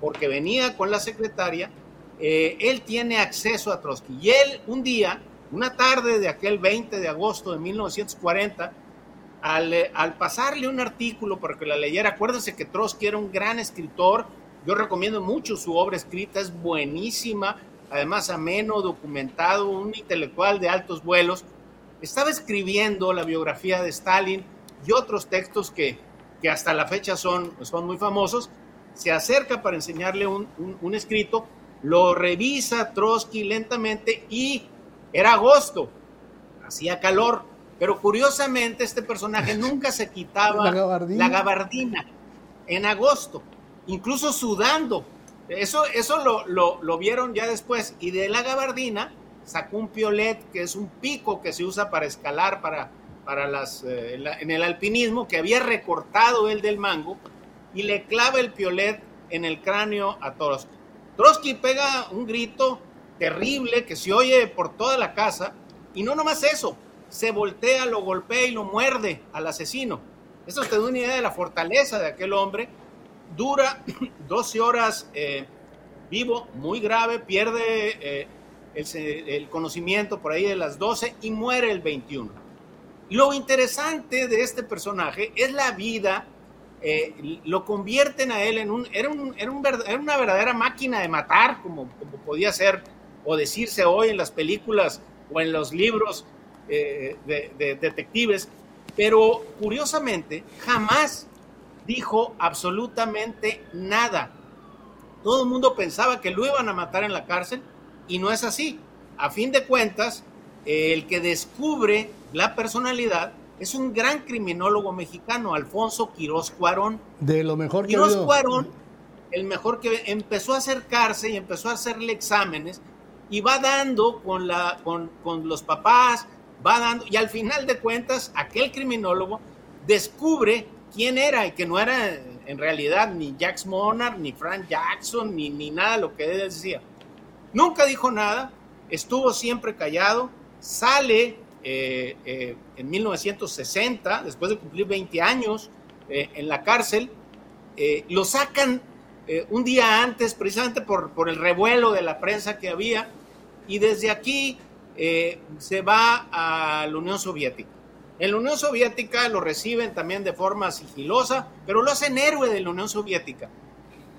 porque venía con la secretaria, eh, él tiene acceso a Trotsky. Y él un día, una tarde de aquel 20 de agosto de 1940, al, al, pasarle un artículo para que la leyera, acuérdense que Trotsky era un gran escritor, yo recomiendo mucho su obra escrita, es buenísima, además ameno, documentado, un intelectual de altos vuelos, estaba escribiendo la biografía de Stalin y otros textos que, que hasta la fecha son, son muy famosos, se acerca para enseñarle un, un, escrito, lo revisa Trotsky lentamente y era agosto, hacía calor, pero curiosamente este personaje nunca se quitaba la gabardina, en agosto, incluso sudando. Eso, eso lo, lo, lo, vieron ya después. Y de la gabardina sacó un piolet, que es un pico que se usa para escalar, para para las, eh, en el alpinismo que había recortado él del mango y le clava el piolet en el cráneo a Trotsky. Trotsky pega un grito terrible que se oye por toda la casa y no nomás eso, se voltea, lo golpea y lo muerde al asesino. Eso te da una idea de la fortaleza de aquel hombre. Dura 12 horas eh, vivo, muy grave, pierde eh, el, conocimiento por ahí de las 12 y muere el 21. Lo interesante de este personaje es la vida, eh, lo convierten a él en un era, un, era, un, era, una verdadera máquina de matar, como, podía ser o decirse hoy en las películas o en los libros eh, de, de detectives, pero curiosamente jamás dijo absolutamente nada. Todo el mundo pensaba que lo iban a matar en la cárcel y no es así. A fin de cuentas, el que descubre la personalidad es un gran criminólogo mexicano, Alfonso Quirós Cuarón. De lo mejor que Quirós Cuarón, el mejor que empezó a acercarse y empezó a hacerle exámenes y va dando con, la, con, con los papás, va dando, y al final de cuentas, aquel criminólogo descubre quién era y que no era en realidad ni Jax Monard, ni Frank Jackson, ni, ni nada lo que él decía. Nunca dijo nada, estuvo siempre callado, sale eh, eh, en 1960, después de cumplir 20 años eh, en la cárcel, lo sacan un día antes, precisamente por, por, el revuelo de la prensa que había, y desde aquí se va a la Unión Soviética. En la Unión Soviética lo reciben también de forma sigilosa, pero lo hacen héroe de la Unión Soviética.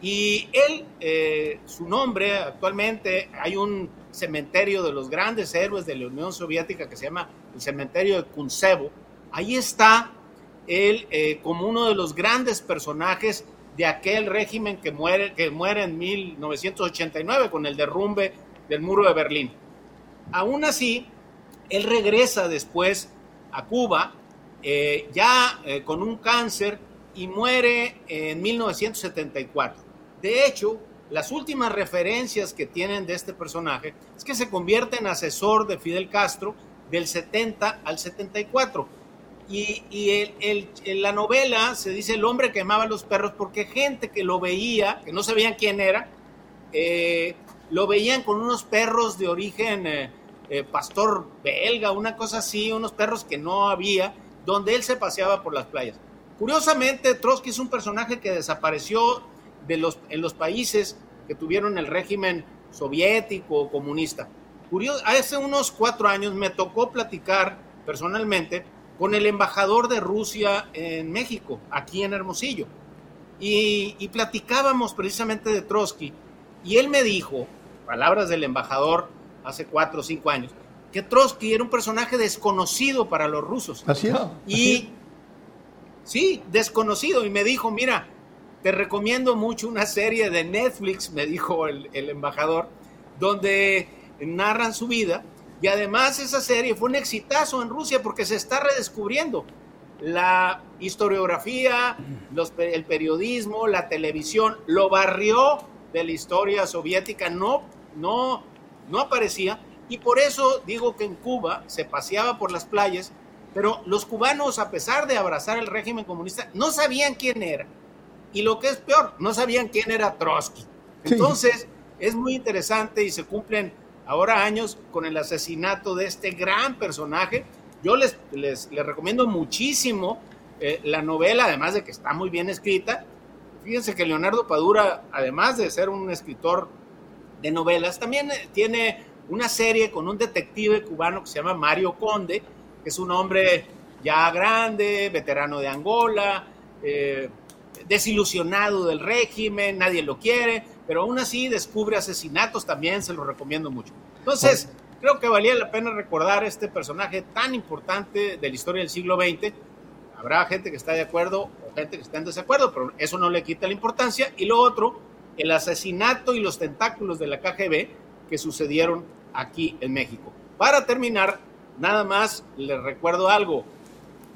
Y él, su nombre actualmente, hay un cementerio de los grandes héroes de la Unión Soviética que se llama el cementerio de Kuntsevo. Ahí está él eh, como uno de los grandes personajes de aquel régimen que muere, que muere en 1989 con el derrumbe del muro de Berlín. Aún así, él regresa después a Cuba, eh, ya eh, con un cáncer, y muere en 1974. De hecho, las últimas referencias que tienen de este personaje es que se convierte en asesor de Fidel Castro del 70 al 74. Y, en la novela se dice el hombre que amaba a los perros porque gente que lo veía, que no sabían quién era, eh, lo veían con unos perros de origen eh, pastor belga, una cosa así, unos perros que no había, donde él se paseaba por las playas. Curiosamente, Trotsky es un personaje que desapareció de los, en los países que tuvieron el régimen soviético o comunista. Curioso, hace unos cuatro años me tocó platicar personalmente con el embajador de Rusia en México, aquí en Hermosillo. Y platicábamos precisamente de Trotsky. Y él me dijo, palabras del embajador hace cuatro o cinco años, que Trotsky era un personaje desconocido para los rusos. Así es. Y sí, desconocido. Y me dijo, mira, te recomiendo mucho una serie de Netflix, me dijo el, el embajador, donde narran su vida. Y además esa serie fue un exitazo en Rusia porque se está redescubriendo la historiografía, los, el periodismo, la televisión, lo barrió de la historia soviética, no, no, no aparecía. Y por eso digo que en Cuba se paseaba por las playas, pero los cubanos, a pesar de abrazar el régimen comunista, no sabían quién era. Y lo que es peor, no sabían quién era Trotsky. Entonces, es muy interesante y se cumplen ahora años con el asesinato de este gran personaje. Yo les, les, recomiendo muchísimo eh, la novela, además de que está muy bien escrita. Fíjense que Leonardo Padura, además de ser un escritor de novelas, también eh, tiene una serie con un detective cubano que se llama Mario Conde, que es un hombre ya grande, veterano de Angola, eh, desilusionado del régimen, nadie lo quiere, pero aún así descubre asesinatos también, se lo recomiendo mucho. Entonces, creo que valía la pena recordar este personaje tan importante de la historia del siglo XX. Habrá gente que está de acuerdo o gente que está en desacuerdo, pero eso no le quita la importancia. Y lo otro, el asesinato y los tentáculos de la KGB que sucedieron aquí en México. Para terminar, nada más les recuerdo algo.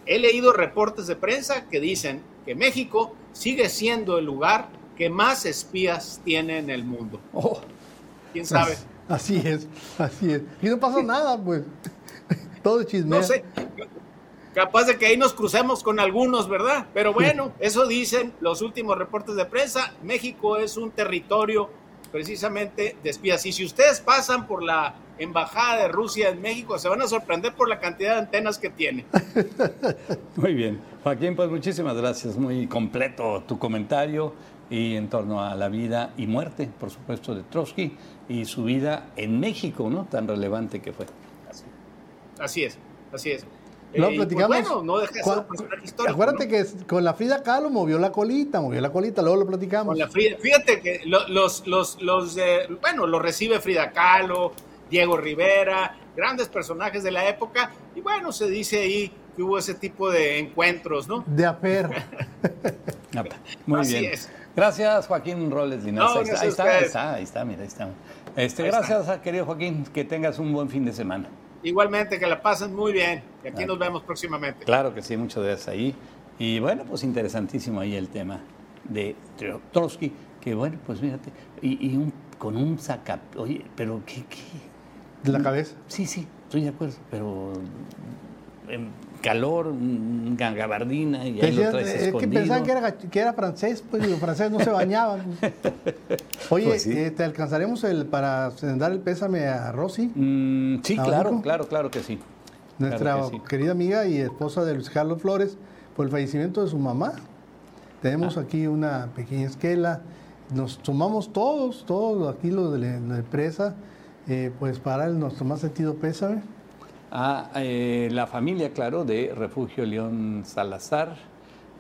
He leído reportes de prensa que dicen que México sigue siendo el lugar que más espías tiene en el mundo. Oh. ¿Quién sabe? Así es, así es. Y no pasa nada, pues. Todo chisme. No sé. Capaz de que ahí nos crucemos con algunos, ¿verdad? Pero bueno, eso dicen los últimos reportes de prensa. México es un territorio precisamente de espías. Y si ustedes pasan por la embajada de Rusia en México, se van a sorprender por la cantidad de antenas que tiene. Muy bien. Joaquín, pues muchísimas gracias. Muy completo tu comentario y en torno a la vida y muerte, por supuesto, de Trotsky y su vida en México, ¿no? Tan relevante que fue. Así, es, así es. Lo eh, pues platicamos. bueno, no deja de ser un histórico. Acuérdate que con la Frida Kahlo movió la colita, movió la colita, luego lo platicamos. Con la Frida, fíjate que los, los, los, bueno, lo recibe Frida Kahlo, Diego Rivera, grandes personajes de la época, y bueno, se dice ahí que hubo ese tipo de encuentros, ¿no? De afer. Muy Así bien. Es. Gracias, Joaquín Roles Linares. ahí, está, ahí, está, ahí, está, ahí está, mira, ahí está. Este, gracias, querido Joaquín, que tengas un buen fin de semana. Igualmente, que la pasen muy bien. Y aquí nos vemos próximamente. Claro que sí, muchas gracias ahí. Y bueno, pues interesantísimo ahí el tema de Trotsky, que bueno, pues fíjate, y, un, con un saca... Oye, pero ¿qué, qué? ¿De la cabeza? Sí, sí, estoy de acuerdo, pero calor, gabardina y ahí lo traes Es que pensaban que era, que era francés, pues los franceses no se bañaban. Oye, pues eh, ¿te alcanzaremos el, para dar el pésame a Rosy? Mm, sí, claro, claro, claro que sí. Nuestra querida amiga y esposa de Luis Carlos Flores, por el fallecimiento de su mamá. Tenemos ah. aquí una pequeña esquela. Nos sumamos todos, todos aquí los de la, empresa, eh, pues para el, nuestro más sentido pésame a eh, la familia, claro, de Refugio León Salazar.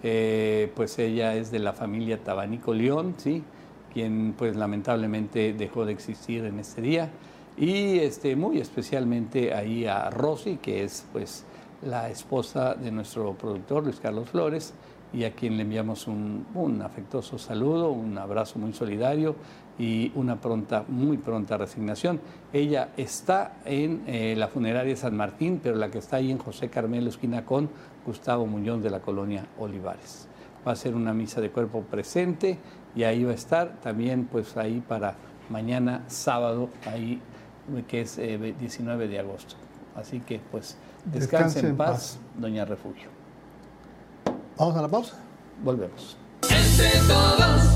Eh, pues ella es de la familia Tabanico León, ¿sí? quien pues lamentablemente dejó de existir en este día. Y este, muy especialmente ahí a Rosy, que es pues la esposa de nuestro productor Luis Carlos Flores, y a quien le enviamos un, un afectuoso saludo, un abrazo muy solidario y una pronta, muy pronta resignación. Ella está en eh, la funeraria San Martín, pero la que está ahí en José Carmelo, esquina con Gustavo Muñoz de la colonia Olivares. Va a ser una misa de cuerpo presente y ahí va a estar también pues ahí para mañana sábado, ahí que es 19 de agosto. Así que pues descanse, en, paz, doña Refugio. Vamos a la pausa. Volvemos. Entre todos.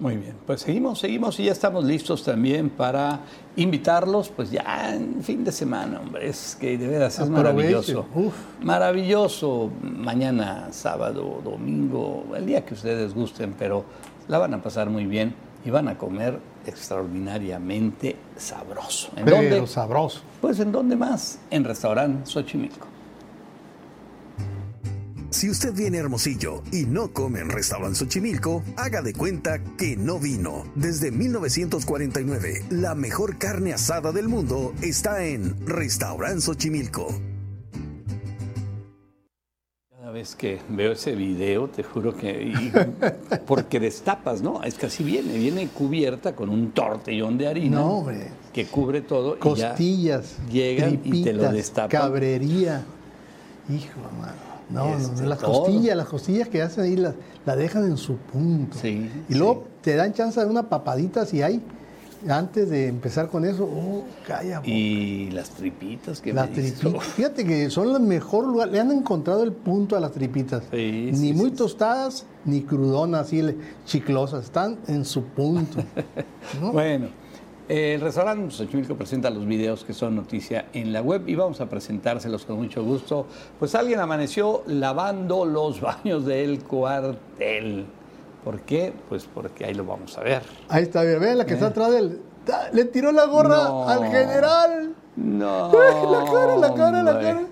Muy bien, pues seguimos, seguimos y ya estamos listos también para invitarlos, pues ya en fin de semana, hombre, es que de veras es maravilloso. Uf. Maravilloso, mañana, sábado, domingo, el día que ustedes gusten, pero la van a pasar muy bien y van a comer extraordinariamente sabroso. ¿En Pero dónde? sabroso. Pues en dónde más? En restaurante Xochimilco. Si usted viene a Hermosillo y no come en Restaurant Xochimilco, haga de cuenta que no vino. Desde 1949, la mejor carne asada del mundo está en Restaurant Xochimilco. Cada vez que veo ese video, te juro que. y- porque destapas, ¿no? Es que así viene. Viene cubierta con un tortillón de harina. No, hombre. Que cubre todo. y ya Costillas, llegan y te lo destapan. Cabrería. Hijo, mano. No, no, Este, las todo. costillas, las costillas que hacen ahí las, las dejan en su punto. Sí, y luego te dan chance de una papadita si hay. Antes de empezar con eso, oh, calla. boca. Y las tripitas que Las me tripitas. Fíjate que son el mejor lugar. Le han encontrado el punto a las tripitas. Sí, ni muy tostadas, ni crudonas, así chiclosas. Están en su punto. ¿no? Bueno, el restaurante Xochimilco presenta los videos que son noticia en la web y vamos a presentárselos con mucho gusto. Pues alguien amaneció lavando los baños del cuartel. ¿Por qué? Pues porque ahí lo vamos a ver. Ahí está, mira, vean la que está atrás del. Le tiró la gorra Eh. No. al general. No. la cara, la cara, la cara.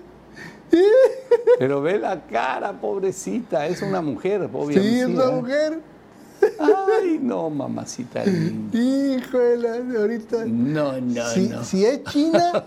Pero ve la cara, pobrecita. Es una mujer, obviamente. Sí, es una ¿eh? mujer. Ay, no, mamacita linda. Híjole, ahorita. No, no, si, no. si es China,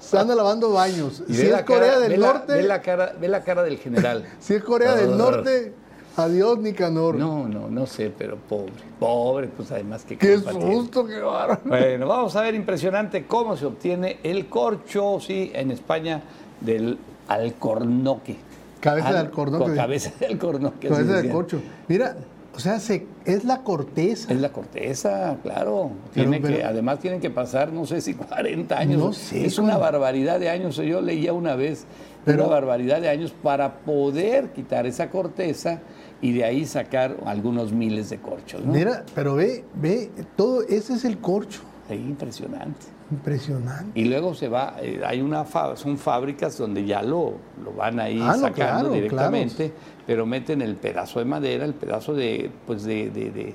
se anda lavando baños. Y Si es Corea cara- del ve la- Norte, ve la cara, ve la cara del general. si es Corea del. Norte, adiós Nicanor. No, no, no sé, pero pobre, pobre, pues además que Qué tiene. susto, qué bárbaro. Bueno, vamos a ver impresionante cómo se obtiene el corcho, sí, en España, del alcornoque. Cabeza de Al- alcornoque. con Cabeza de alcornoque. Cabeza de decían. corcho. Mira, o sea, se- es la corteza. Es la corteza, claro. Pero- Tiene que, además tienen que pasar, no sé si 40 años. No sé, es una barbaridad de años. Yo leía una vez Pero- una barbaridad de años para poder quitar esa corteza y de ahí sacar algunos miles de corchos. ¿no? Mira, pero ve, ve, todo, ese es el corcho. Sí, impresionante. Impresionante. Y luego se va, eh, hay una son fábricas donde ya lo, lo van ahí Ah, no, sacando claro, directamente, pero meten el pedazo de madera, el pedazo de, pues de, de, de-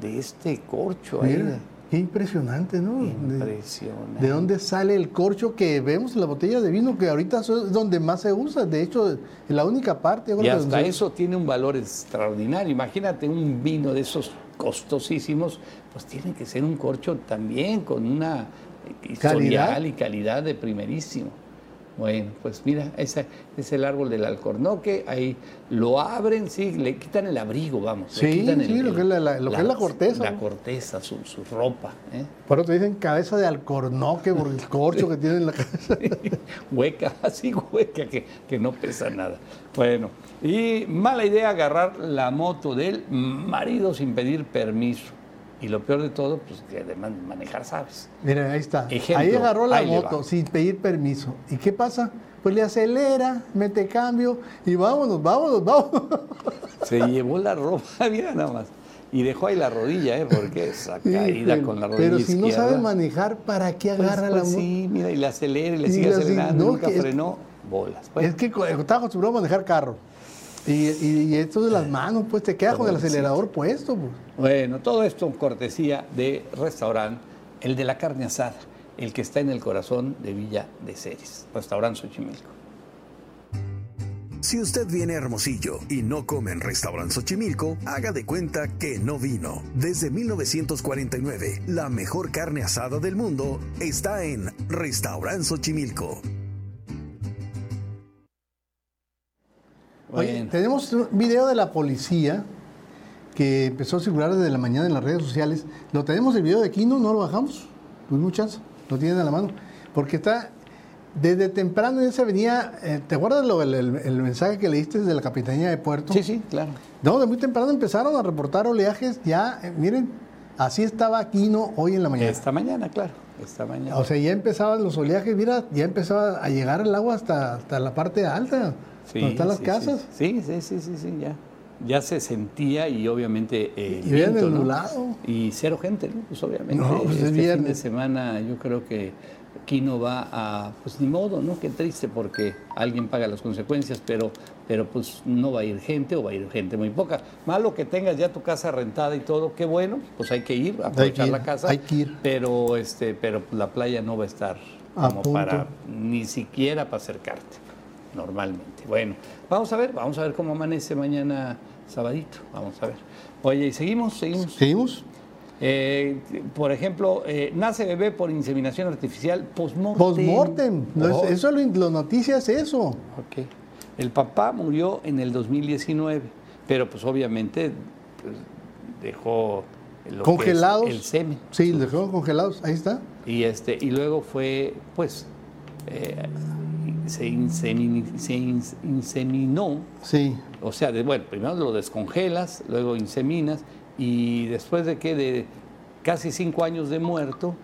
de este corcho ahí. Mira, qué impresionante, ¿no? Impresionante. ¿De dónde sale el corcho que vemos en la botella de vino? Que ahorita es donde más se usa. De hecho, es la única parte. Y hasta donde- eso tiene un valor extraordinario. Imagínate un vino de esos costosísimos, pues tiene que ser un corcho también con una historial Calidad. y calidad de primerísimo. Bueno, pues mira, ese es el árbol del alcornoque, ahí lo abren, sí, le quitan el abrigo, vamos. le Sí, quitan sí, lo que es la- la- lo que es la corteza, La corteza, su, su ropa. ¿eh? Por eso te dicen cabeza de alcornoque por el corcho que tiene en la cabeza. hueca, así hueca, que, que no pesa nada. Bueno, y mala idea agarrar la moto del marido sin pedir permiso. Y lo peor de todo, pues que además manejar sabes. Mira, ahí está. Ejemplo, ahí agarró la ahí moto sin pedir permiso. ¿Y qué pasa? Pues le acelera, mete cambio y vámonos, vámonos, vámonos. Se llevó la ropa, mira nada más. Y dejó ahí la rodilla, ¿eh? Porque esa caída Híjole, con la rodilla Pero si no sabe manejar, ¿para qué pues, agarra pues la moto? sí, mira, y le acelera y le Y sigue acelerando, no, nunca es- frenó. Bolas. Bueno, Es que estaba acostumbrado a manejar carro. Y, y- y esto de las manos, pues te queda con el acelerador puesto. Pues. Bueno, todo esto cortesía de restaurante, el de la carne asada, el que está en el corazón de Villa de Ceres, restaurante Xochimilco. Si usted viene a Hermosillo y no come en Restaurant Xochimilco, haga de cuenta que no vino. Desde 1949, la mejor carne asada del mundo está en Restaurant Xochimilco. Oye, Bueno. tenemos un video de la policía que empezó a circular desde la mañana en las redes sociales. Lo tenemos el video de Kino, no lo bajamos. Tuvimos chance, lo tienen a la mano. Porque está desde temprano ya se venía. eh, ¿Te acuerdas lo- el, el- el mensaje que leíste desde la Capitanía de Puerto? Sí, sí, claro. No, de muy temprano empezaron a reportar oleajes. Ya, eh, miren, así estaba Kino hoy en la mañana. Esta mañana, claro. Esta mañana. O sea, ya empezaban los oleajes, mira, ya empezaba a llegar el agua hasta, hasta la parte alta, Sí, están las sí, casas. Sí, sí, sí, sí, sí, ya. Ya se sentía y obviamente eh, Y viento, ¿no? Y cero gente, ¿no? Pues obviamente No, pues es este fin de viernes. semana yo creo que Kino va a, pues ni modo, ¿no? Qué triste porque alguien paga las consecuencias, pero, pero pues no va a ir gente o va a ir gente muy poca. Malo que tengas ya tu casa rentada y todo, qué bueno, pues hay que ir, aprovechar ir, la casa. hay que ir. Pero, este, pero la playa no va a estar como para, ni siquiera para acercarte, normalmente. Bueno, vamos a ver, vamos a ver cómo amanece mañana sabadito, vamos a ver. Oye, ¿y seguimos? ¿Seguimos? ¿Seguimos? Eh, por ejemplo, eh, nace bebé por inseminación artificial postmortem. Postmortem. Oh, Eso es lo, lo noticia es eso. ok. El papá murió en el 2019, pero pues obviamente pues, dejó lo que es Congelados. el semen. Sí, dejaron congelados. Ahí está. Y, este, y luego fue, pues, eh, se, insemin- se ins- inseminó, Sí. o sea, de- bueno, primero lo descongelas, luego inseminas, y después de que de casi cinco años de muerto,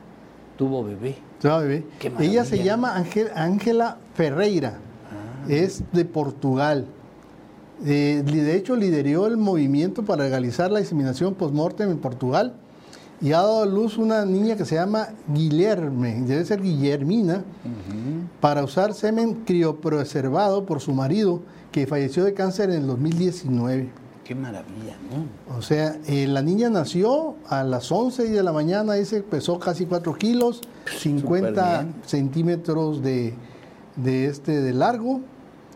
tuvo bebé. Va, bebé. Qué Ella se llama Ángel- Ángela Ferreira. Ah. Es de Portugal. Eh, de hecho, lideró el movimiento para legalizar la inseminación postmortem en Portugal y ha dado a luz una niña que se llama Guillerme, debe ser Guillermina, para usar semen criopreservado por su marido, que falleció de cáncer en el 2019. Qué maravilla, ¿no? O sea, eh, la niña nació a las 11 de la mañana, dice, pesó casi 4 kilos, 50 bien. centímetros de, de este de largo.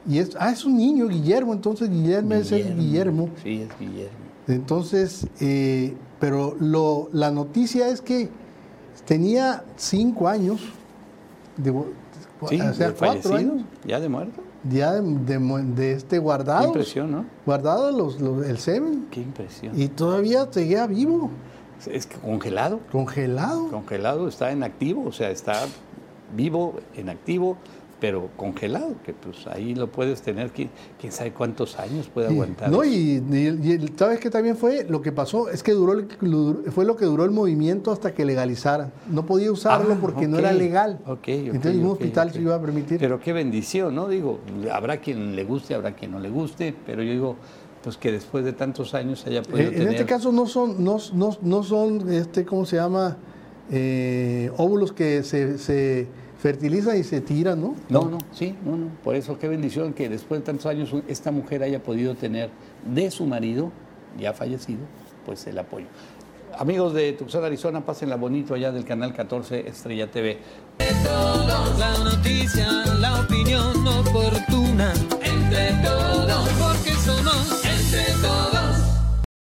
Y es, ah, es un niño, Guillermo, entonces Guillermo, es el Guillermo. Sí, es Guillermo. Entonces, eh, pero lo, la noticia es que tenía 5 años, de, Sí, o sea, de 4 fallecido, años, ya de muerto. ya de, de este Qué guardado, impresión, ¿no? guardado los, los- el semen, Qué impresión. y todavía seguía vivo. Es que congelado. Congelado. Congelado está en activo, o sea, está vivo, en activo, pero congelado, que pues ahí lo puedes tener, quién, quién sabe cuántos años puede Sí. aguantar. No, y, y- y ¿sabes qué también fue? Lo que pasó es que duró, el- fue lo que duró el movimiento hasta que legalizaran. No podía usarlo Ah, porque no era legal. Ok, ok, Entonces ningún hospital se iba a permitir. Pero qué bendición, ¿no? Digo, habrá quien le guste, habrá quien no le guste, pero yo digo, pues que después de tantos años haya podido Eh, en tener... este caso no son, no, no- no son este, ¿cómo se llama? Eh, óvulos que se, se fertilizan y se tiran, ¿no? No, no, sí, no, no. Por eso qué bendición que después de tantos años esta mujer haya podido tener de su marido, ya fallecido, pues el apoyo. Amigos de Tucson, Arizona, pásenla bonito allá del canal 14 Estrella TV. La noticia, la opinión oportuna. Entre todos, porque somos entre todos.